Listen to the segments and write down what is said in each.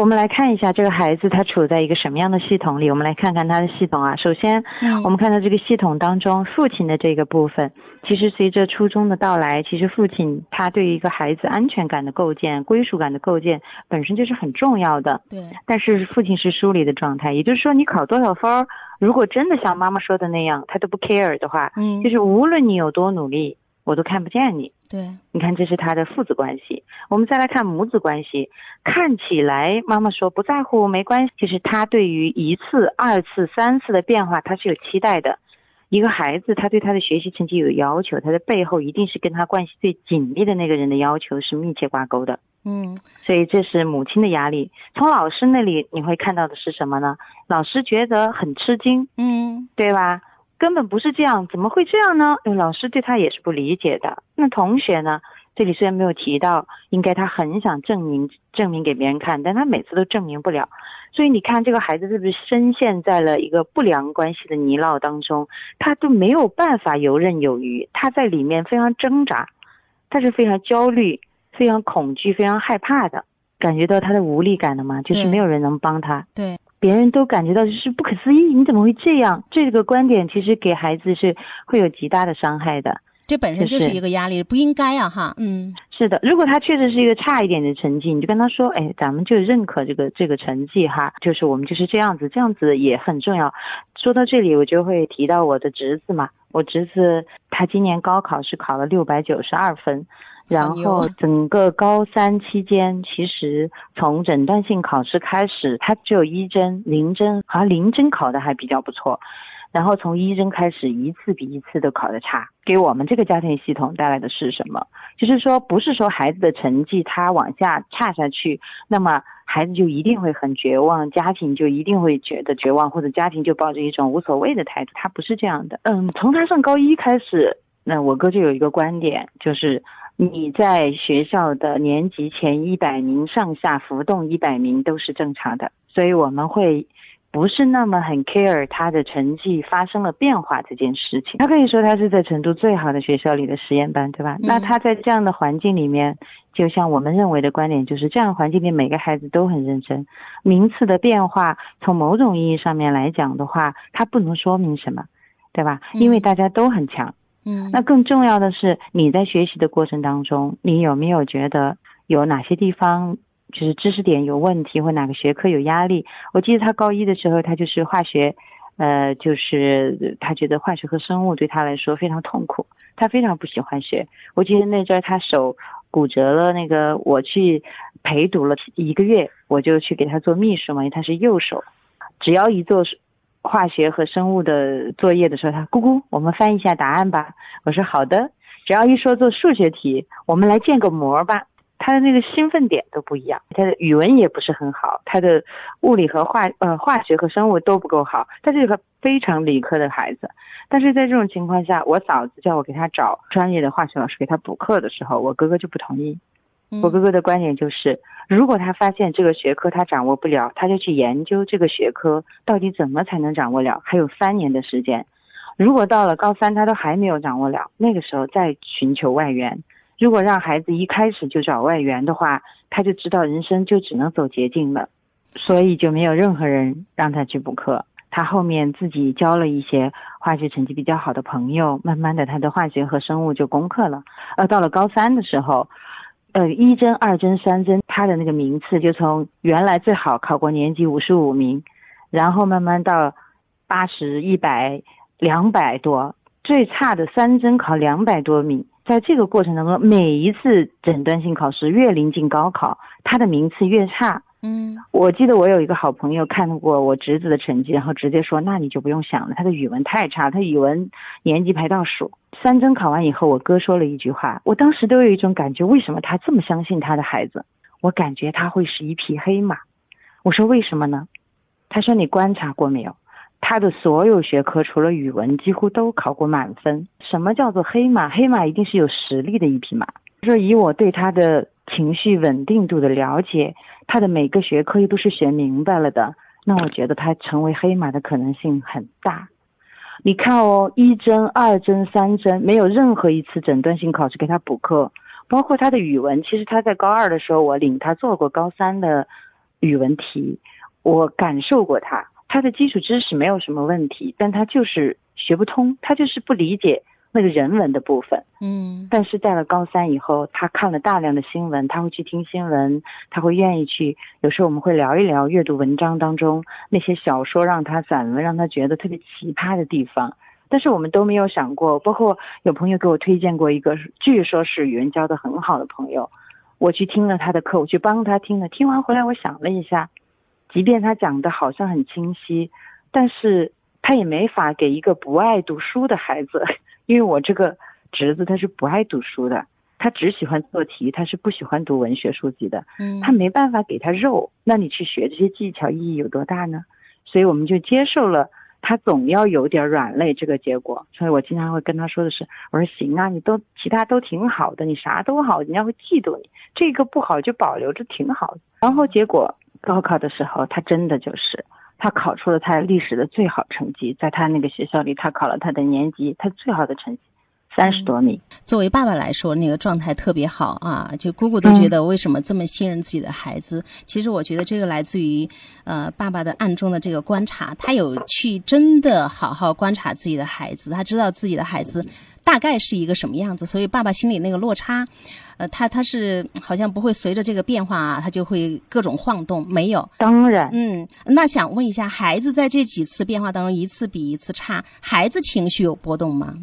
我们来看一下这个孩子他处在一个什么样的系统里。我们来看看他的系统啊。首先，嗯我们看到这个系统当中，父亲的这个部分，其实随着初中的到来，其实父亲他对于一个孩子安全感的构建、归属感的构建，本身就是很重要的。对，但是父亲是疏离的状态，也就是说，你考多少分儿，如果真的像妈妈说的那样，他都不 care 的话，嗯就是无论你有多努力，我都看不见你。对，你看，这是他的父子关系。我们再来看母子关系，看起来妈妈说不在乎没关系，其实他对于一次、二次、三次的变化，他是有期待的。一个孩子，他对他的学习成绩有要求，他的背后一定是跟他关系最紧密的那个人的要求是密切挂钩的。嗯所以这是母亲的压力。从老师那里你会看到的是什么呢？老师觉得很吃惊，嗯对吧？根本不是这样，怎么会这样呢？因为老师对他也是不理解的。那同学呢？这里虽然没有提到，应该他很想证明证明给别人看，但他每次都证明不了。所以你看，这个孩子是不是深陷在了一个不良关系的泥淖当中？他都没有办法游刃有余，他在里面非常挣扎，他是非常焦虑、非常恐惧、非常害怕的，感觉到他的无力感了吗？就是没有人能帮他。对，别人都感觉到就是不可思议，你怎么会这样？这个观点其实给孩子是会有极大的伤害的。这本身就是一个压力，不应该啊哈。嗯是的，如果他确实是一个差一点的成绩，你就跟他说，哎，咱们就认可这个这个成绩哈，就是我们就是这样子，这样子也很重要。说到这里，我就会提到我的侄子嘛，我侄子他今年高考是考了六百九十二分。然后整个高三期间，其实从诊断性考试开始，他只有一针、零针，好像零针考的还比较不错。然后从一针开始，一次比一次都考得差，给我们这个家庭系统带来的是什么？就是说，不是说孩子的成绩他往下差下去，那么孩子就一定会很绝望，家庭就一定会觉得绝望，或者家庭就抱着一种无所谓的态度，他不是这样的。嗯，从他上高一开始，那我哥就有一个观点，就是你在学校的年级前一百名上下浮动一百名都是正常的，所以我们会。不是那么很 care 他的成绩发生了变化这件事情。他可以说他是在成都最好的学校里的实验班，对吧？嗯那他在这样的环境里面，就像我们认为的观点，就是这样的环境里每个孩子都很认真。名次的变化，从某种意义上面来讲的话，它不能说明什么，对吧？嗯因为大家都很强。嗯，那更重要的是，你在学习的过程当中，你有没有觉得有哪些地方就是知识点有问题，或哪个学科有压力？我记得他高一的时候，他就是化学，呃，就是他觉得化学和生物对他来说非常痛苦，他非常不喜欢学。我记得那阵他手骨折了，那个我去陪读了一个月，我就去给他做秘书嘛，因为他是右手，只要一做化学和生物的作业的时候，他姑姑，我们翻一下答案吧。我说好的。只要一说做数学题，我们来建个模吧。他的那个兴奋点都不一样，他的语文也不是很好，他的物理和化呃化学和生物都不够好，他是一个非常理科的孩子。但是在这种情况下，我嫂子叫我给他找专业的化学老师给他补课的时候，我哥哥就不同意。嗯我哥哥的观点就是，如果他发现这个学科他掌握不了，他就去研究这个学科到底怎么才能掌握了，还有三年的时间。如果到了高三他都还没有掌握了，那个时候再寻求外援。如果让孩子一开始就找外援的话，他就知道人生就只能走捷径了，所以就没有任何人让他去补课。他后面自己交了一些化学成绩比较好的朋友，慢慢的他的化学和生物就攻克了。呃，到了高三的时候，呃，一针、二针、三针，他的那个名次就从原来最好考过年级五十五名，然后慢慢到八十、一百、两百多，最差的三针考两百多名。在这个过程当中，每一次诊断性考试越临近高考，他的名次越差。嗯我记得我有一个好朋友看过我侄子的成绩，然后直接说：“那你就不用想了，他的语文太差，他语文年级排倒数。”三针考完以后，我哥说了一句话，我当时都有一种感觉，为什么他这么相信他的孩子？我感觉他会是一匹黑马。我说为什么呢？他说你观察过没有？他的所有学科除了语文，几乎都考过满分。什么叫做黑马？黑马一定是有实力的一匹马。说以我对他的情绪稳定度的了解，他的每个学科又都是学明白了的，那我觉得他成为黑马的可能性很大。你看哦，一针、二针、三针，没有任何一次诊断性考试给他补课，包括他的语文。其实他在高二的时候，我领他做过高三的语文题，我感受过他，他的基础知识没有什么问题，但他就是学不通，他就是不理解那个人文的部分。嗯但是到了高三以后，他看了大量的新闻，他会去听新闻，他会愿意去。有时候我们会聊一聊阅读文章当中那些小说，让他散文让他觉得特别奇葩的地方。但是我们都没有想过，包括有朋友给我推荐过一个，据说是语文教的很好的朋友，我去听了他的课，我去帮他听了，听完回来我想了一下，即便他讲的好像很清晰，但是他也没法给一个不爱读书的孩子，因为我这个侄子他是不爱读书的，他只喜欢做题，他是不喜欢读文学书籍的，嗯，他没办法给他肉，那你去学这些技巧意义有多大呢？所以我们就接受了他总要有点软肋这个结果。所以我经常会跟他说的是，我说行啊，你都其他都挺好的，你啥都好，人家会嫉妒你，这个不好就保留着挺好的。然后结果高考的时候，他真的就是。他考出了他历史的最好成绩，在他那个学校里，他考了他的年级他最好的成绩，三十多名。作为爸爸来说，那个状态特别好啊！就姑姑都觉得为什么这么信任自己的孩子？其实我觉得这个来自于呃爸爸的暗中的这个观察，他有去真的好好观察自己的孩子，他知道自己的孩子大概是一个什么样子，所以爸爸心里那个落差，呃，他他是好像不会随着这个变化啊，他就会各种晃动，没有。当然，嗯，那想问一下，孩子在这几次变化当中，一次比一次差，孩子情绪有波动吗？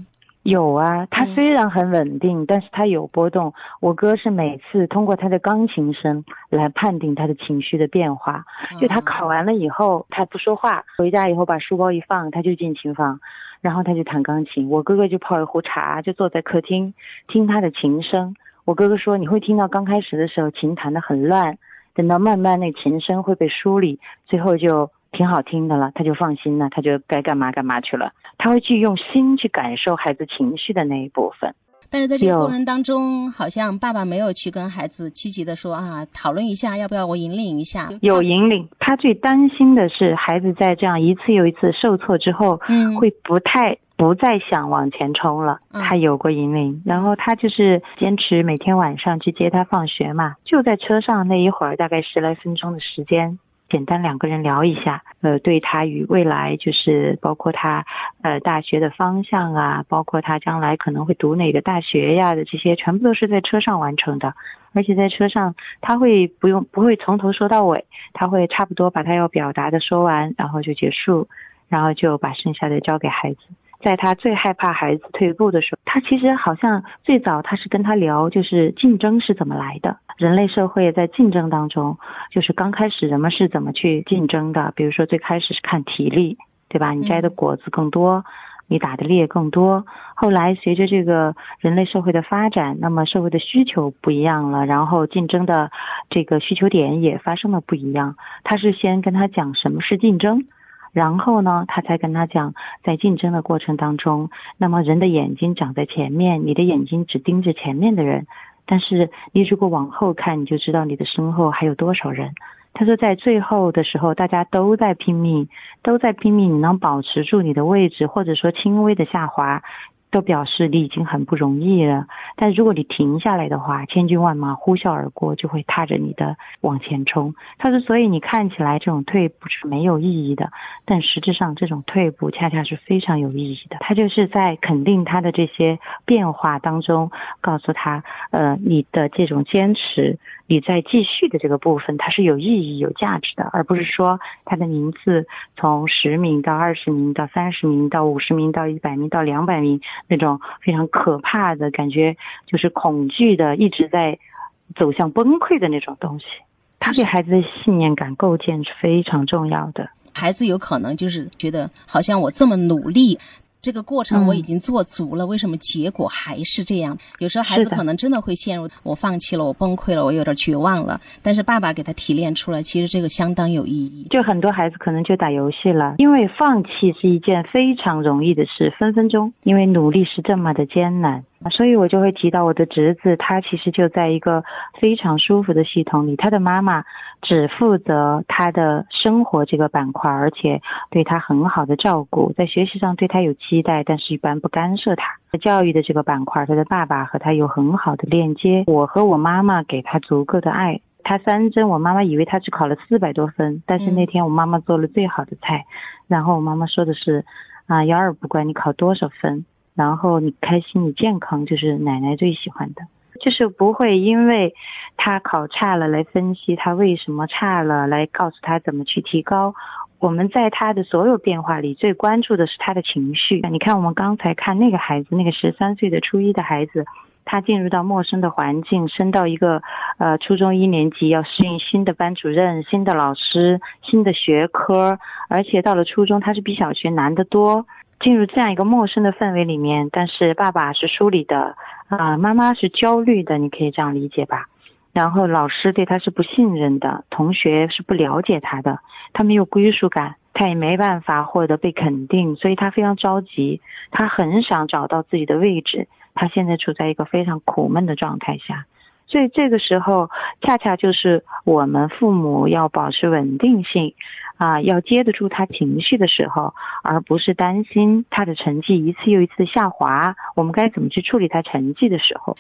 有啊，他嗯虽然很稳定，但是他有波动。我哥是每次通过他的钢琴声来判定他的情绪的变化。就他考完了以后，他不说话，回家以后把书包一放，他就进琴房，然后他就弹钢琴。我哥哥就泡一壶茶，就坐在客厅听他的琴声。我哥哥说，你会听到刚开始的时候琴弹得很乱，等到慢慢那琴声会被梳理，最后就挺好听的了，他就放心了，他就该干嘛干嘛去了。他会去用心去感受孩子情绪的那一部分。但是在这个过程当中，好像爸爸没有去跟孩子积极的说啊，讨论一下要不要我引领一下。有引领，他最担心的是孩子在这样一次又一次受挫之后，嗯会不太不再想往前冲了。嗯他有过引领，然后他就是坚持每天晚上去接他放学嘛，就在车上那一会儿，大概十来分钟的时间。简单两个人聊一下，呃，对他与未来就是包括他呃大学的方向啊，包括他将来可能会读哪个大学呀的这些，全部都是在车上完成的。而且在车上他会不用不会从头说到尾，他会差不多把他要表达的说完，然后就结束，然后就把剩下的交给孩子。在他最害怕孩子退步的时候，他其实好像最早他是跟他聊，就是竞争是怎么来的。人类社会在竞争当中，就是刚开始人们是怎么去竞争的？比如说最开始是看体力，对吧？你摘的果子更多，你打的猎更多。后来随着这个人类社会的发展，那么社会的需求不一样了，然后竞争的这个需求点也发生了不一样。他是先跟他讲什么是竞争。然后呢，他才跟他讲，在竞争的过程当中，那么人的眼睛长在前面，你的眼睛只盯着前面的人，但是你如果往后看，你就知道你的身后还有多少人。他说，在最后的时候，大家都在拼命，都在拼命，你能保持住你的位置，或者说轻微的下滑，都表示你已经很不容易了。但如果你停下来的话，千军万马呼啸而过，就会踏着你的往前冲。他说，所以你看起来这种退步是没有意义的，但实质上这种退步恰恰是非常有意义的。他就是在肯定他的这些变化当中，告诉他，呃，你的这种坚持，你在继续的这个部分，它是有意义、有价值的，而不是说他的名次从十名到二十名到三十名到五十名到一百名到两百名那种非常可怕的感觉，就是恐惧的，一直在走向崩溃的那种东西。他对孩子的信念感构建是非常重要的。孩子有可能就是觉得，好像我这么努力，这个过程我已嗯经做足了，为什么结果还是这样？有时候孩子可能真的会陷入我放弃了，我崩溃了，我有点绝望了。但是爸爸给他提炼出来，其实这个相当有意义。就很多孩子可能就打游戏了，因为放弃是一件非常容易的事，分分钟，因为努力是这么的艰难，所以我就会提到我的侄子，他其实就在一个非常舒服的系统里，他的妈妈只负责他的生活这个板块，而且对他很好的照顾，在学习上对他有期待，但是一般不干涉他。教育的这个板块，他的爸爸和他有很好的链接，我和我妈妈给他足够的爱。他三针，我妈妈以为他只考了四百多分，但是那天我妈妈做了最好的菜，然后我妈妈说的是，啊，幺二不管你考多少分，然后你开心你健康就是奶奶最喜欢的，就是不会因为他考差了来分析他为什么差了，来告诉他怎么去提高。我们在他的所有变化里最关注的是他的情绪。你看我们刚才看那个孩子，那个十三岁的初一的孩子。他进入到陌生的环境，升到一个呃初中一年级，要适应新的班主任、新的老师、新的学科，而且到了初中，他是比小学难得多。进入这样一个陌生的氛围里面，但是爸爸是疏离的啊，妈妈是焦虑的，你可以这样理解吧？然后老师对他是不信任的，同学是不了解他的，他没有归属感，他也没办法获得被肯定，所以他非常着急，他很想找到自己的位置。他现在处在一个非常苦闷的状态下，所以这个时候恰恰就是我们父母要保持稳定性，啊，要接得住他情绪的时候，而不是担心他的成绩一次又一次下滑，我们该怎么去处理他成绩的时候。